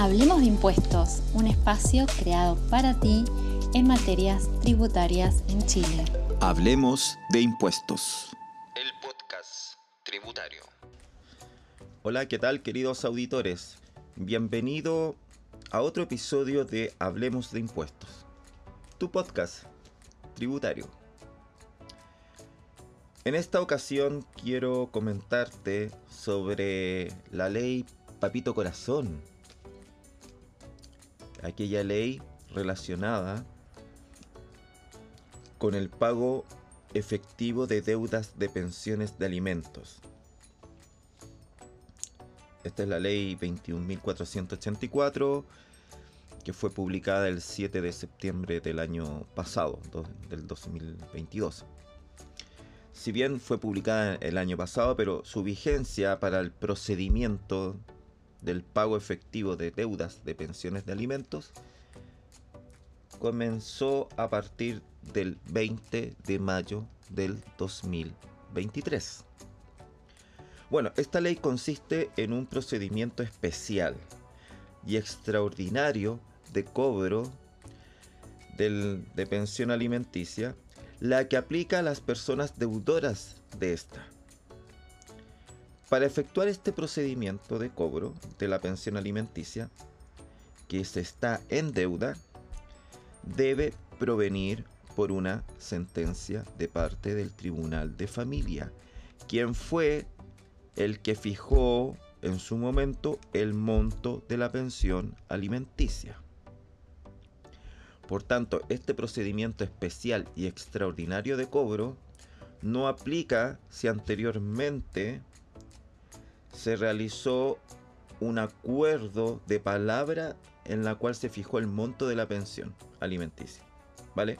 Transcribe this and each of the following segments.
Hablemos de impuestos, un espacio creado para ti en materias tributarias en Chile. Hablemos de impuestos. El podcast tributario. Hola, ¿qué tal queridos auditores? Bienvenido a otro episodio de Hablemos de impuestos. Tu podcast tributario. En esta ocasión quiero comentarte sobre la ley Papito Corazón. Aquella ley relacionada con el pago efectivo de deudas de pensiones de alimentos. Esta es la ley 21.484 que fue publicada el 7 de septiembre del año pasado, del 2022 si bien fue publicada el año pasado, pero su vigencia para el procedimiento del pago efectivo de deudas de pensiones de alimentos comenzó a partir del 20 de mayo del 2023. Bueno, esta ley consiste en un procedimiento especial y extraordinario de cobro de pensión alimenticia la que aplica a las personas deudoras de esta. Para efectuar este procedimiento de cobro de la pensión alimenticia, que se está en deuda, debe provenir por una sentencia de parte del Tribunal de Familia, quien fue el que fijó en su momento el monto de la pensión alimenticia. Por tanto, este procedimiento especial y extraordinario de cobro no aplica si anteriormente se realizó un acuerdo de palabra en la cual se fijó el monto de la pensión alimenticia. ¿Vale?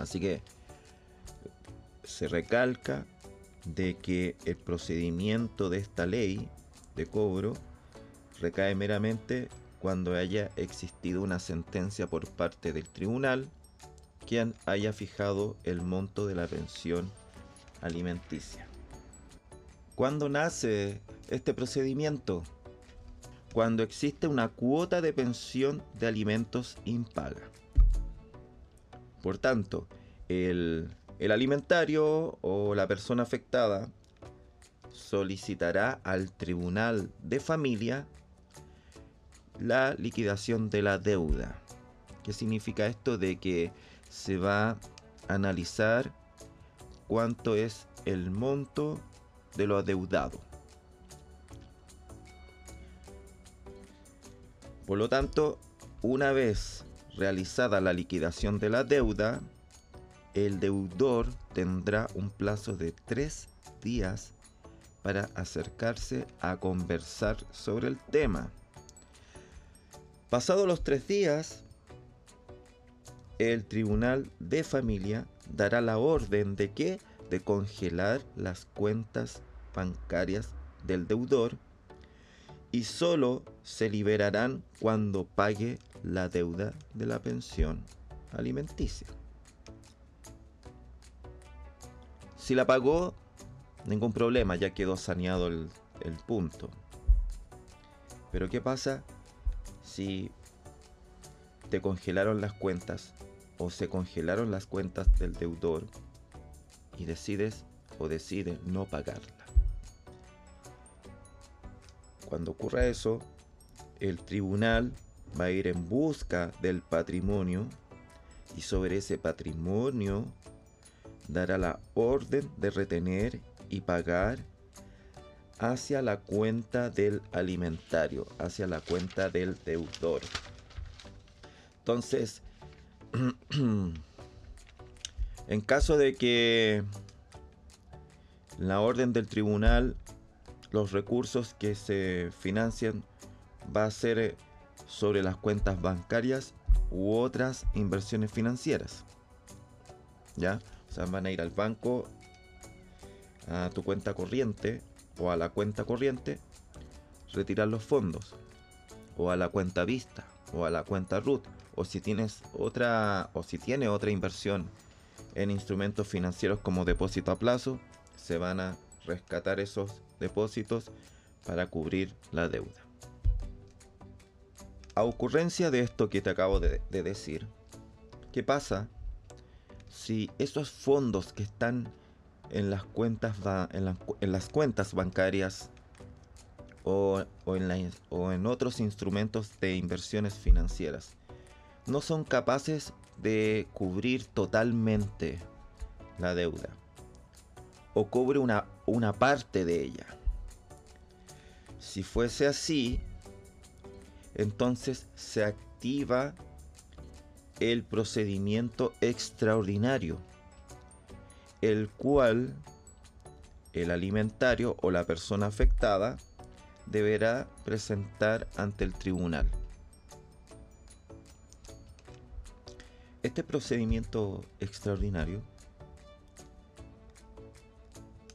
Así que se recalca de que el procedimiento de esta ley de cobro recae meramente cuando haya existido una sentencia por parte del tribunal quien haya fijado el monto de la pensión alimenticia. ¿Cuándo nace este procedimiento? Cuando existe una cuota de pensión de alimentos impaga. Por tanto, el, el alimentario o la persona afectada solicitará al tribunal de familia la liquidación de la deuda. ¿Qué significa esto? De que se va a analizar cuánto es el monto de lo adeudado. Por lo tanto, una vez realizada la liquidación de la deuda, el deudor tendrá un plazo de tres días para acercarse a conversar sobre el tema. Pasados los tres días, el tribunal de familia dará la orden de que de congelar las cuentas bancarias del deudor y solo se liberarán cuando pague la deuda de la pensión alimenticia. Si la pagó, ningún problema, ya quedó saneado el, el punto. Pero ¿qué pasa si te congelaron las cuentas o se congelaron las cuentas del deudor y decides o decide no pagarla. Cuando ocurra eso, el tribunal va a ir en busca del patrimonio y sobre ese patrimonio dará la orden de retener y pagar hacia la cuenta del alimentario, hacia la cuenta del deudor. Entonces, en caso de que la orden del tribunal, los recursos que se financian va a ser sobre las cuentas bancarias u otras inversiones financieras. ¿Ya? O sea, van a ir al banco, a tu cuenta corriente o a la cuenta corriente, retirar los fondos, o a la cuenta vista, o a la cuenta RUT, o si tienes otra, o si tiene otra inversión en instrumentos financieros como depósito a plazo, se van a rescatar esos depósitos para cubrir la deuda. a ocurrencia de esto que te acabo de, decir, ¿qué pasa si esos fondos que están en las cuentas, en, las cuentas bancarias o, en o en otros instrumentos de inversiones financieras no son capaces de cubrir totalmente la deuda o cubre una, una parte de ella. Si fuese así, entonces se activa el procedimiento extraordinario, el cual el alimentario o la persona afectada deberá presentar ante el tribunal. Este procedimiento extraordinario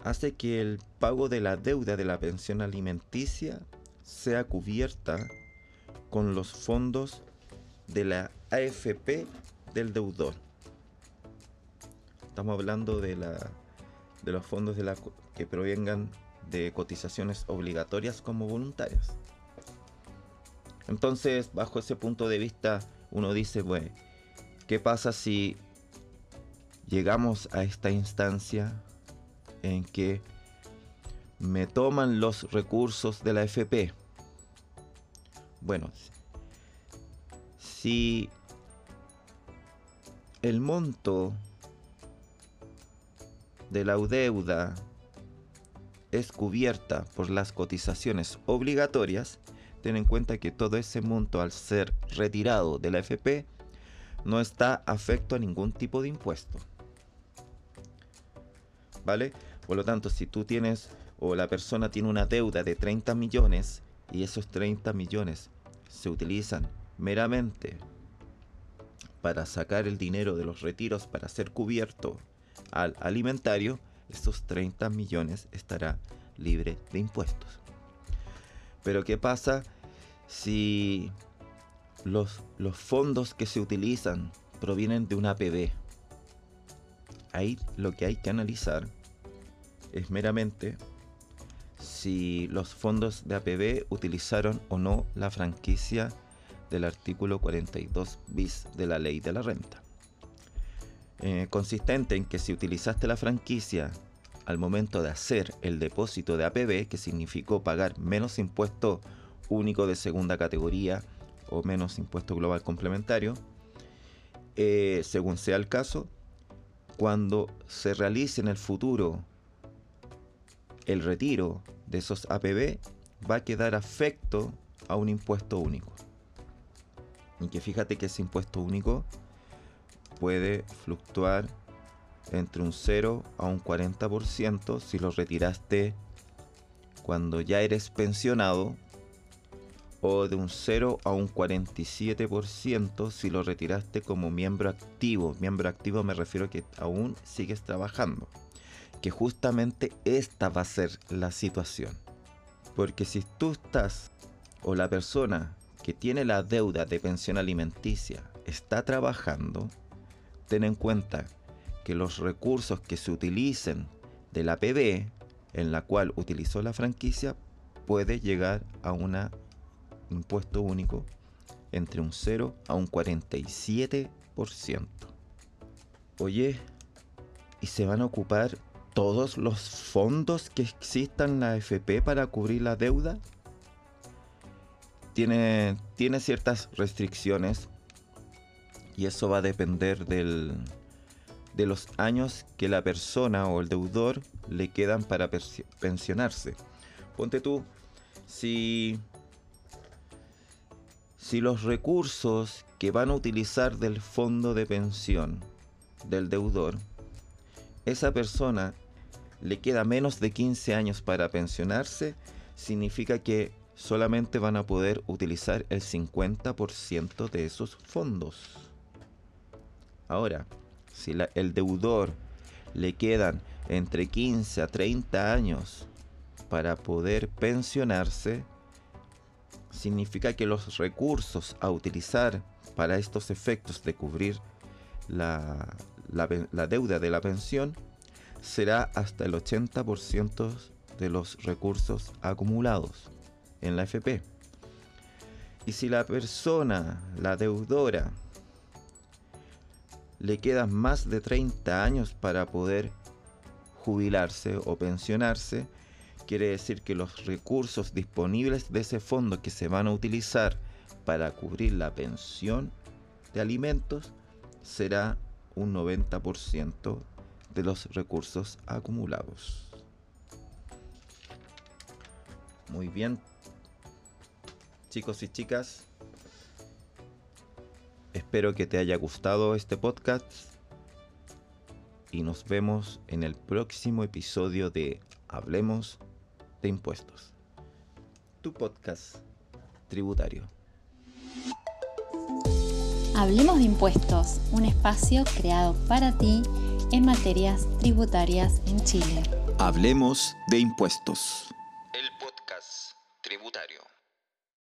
hace que el pago de la deuda de la pensión alimenticia sea cubierta con los fondos de la AFP del deudor. Estamos hablando de, la, de los fondos de que provengan de cotizaciones obligatorias como voluntarias. Entonces, bajo ese punto de vista, uno dice, bueno, ¿qué pasa si llegamos a esta instancia en que me toman los recursos de la AFP? Bueno, si el monto de la deuda es cubierta por las cotizaciones obligatorias, ten en cuenta que todo ese monto al ser retirado de la FP no está afecto a ningún tipo de impuesto. ¿Vale? Por lo tanto, si tú tienes o la persona tiene una deuda de 30 millones y esos 30 millones se utilizan meramente para sacar el dinero de los retiros para ser cubierto al alimentario, estos 30 millones estará libre de impuestos. Pero ¿qué pasa si los, fondos que se utilizan provienen de una APB? Ahí lo que hay que analizar es meramente si los fondos de APB utilizaron o no la franquicia del artículo 42 bis de la ley de la renta. Eh, consistente en que si utilizaste la franquicia al momento de hacer el depósito de APB, que significó pagar menos impuesto único de segunda categoría o menos impuesto global complementario, eh, según sea el caso, cuando se realice en el futuro el retiro de esos APB, va a quedar afecto a un impuesto único. Y que fíjate que ese impuesto único puede fluctuar entre un 0 a un 40% si lo retiraste cuando ya eres pensionado o de un 0 a un 47% si lo retiraste como miembro activo. Miembro activo me refiero a que aún sigues trabajando. Que justamente esta va a ser la situación. Porque si tú estás o la persona que tiene la deuda de pensión alimenticia está trabajando, ten en cuenta que los recursos que se utilicen de la PB en la cual utilizó la franquicia puede llegar a un impuesto único entre un 0 a un 47%. Oye, ¿y se van a ocupar todos los fondos que existan en la FP para cubrir la deuda? Tiene, tiene ciertas restricciones y eso va a depender del, de los años que la persona o el deudor le quedan para pensionarse. Ponte tú, si, si los recursos que van a utilizar del fondo de pensión del deudor, esa persona le queda menos de 15 años para pensionarse, significa que solamente van a poder utilizar el 50% de esos fondos. Ahora, si el deudor le quedan entre 15 a 30 años para poder pensionarse, significa que los recursos a utilizar para estos efectos de cubrir la, deuda de la pensión será hasta el 80% de los recursos acumulados en la FP. Y si la persona, la deudora, le quedan más de 30 años para poder jubilarse o pensionarse, quiere decir que los recursos disponibles de ese fondo que se van a utilizar para cubrir la pensión de alimentos será un 90% de los recursos acumulados. Muy bien, chicos y chicas, espero que te haya gustado este podcast y nos vemos en el próximo episodio de Hablemos de Impuestos, tu podcast tributario. Hablemos de Impuestos, un espacio creado para ti en materias tributarias en Chile. Hablemos de Impuestos.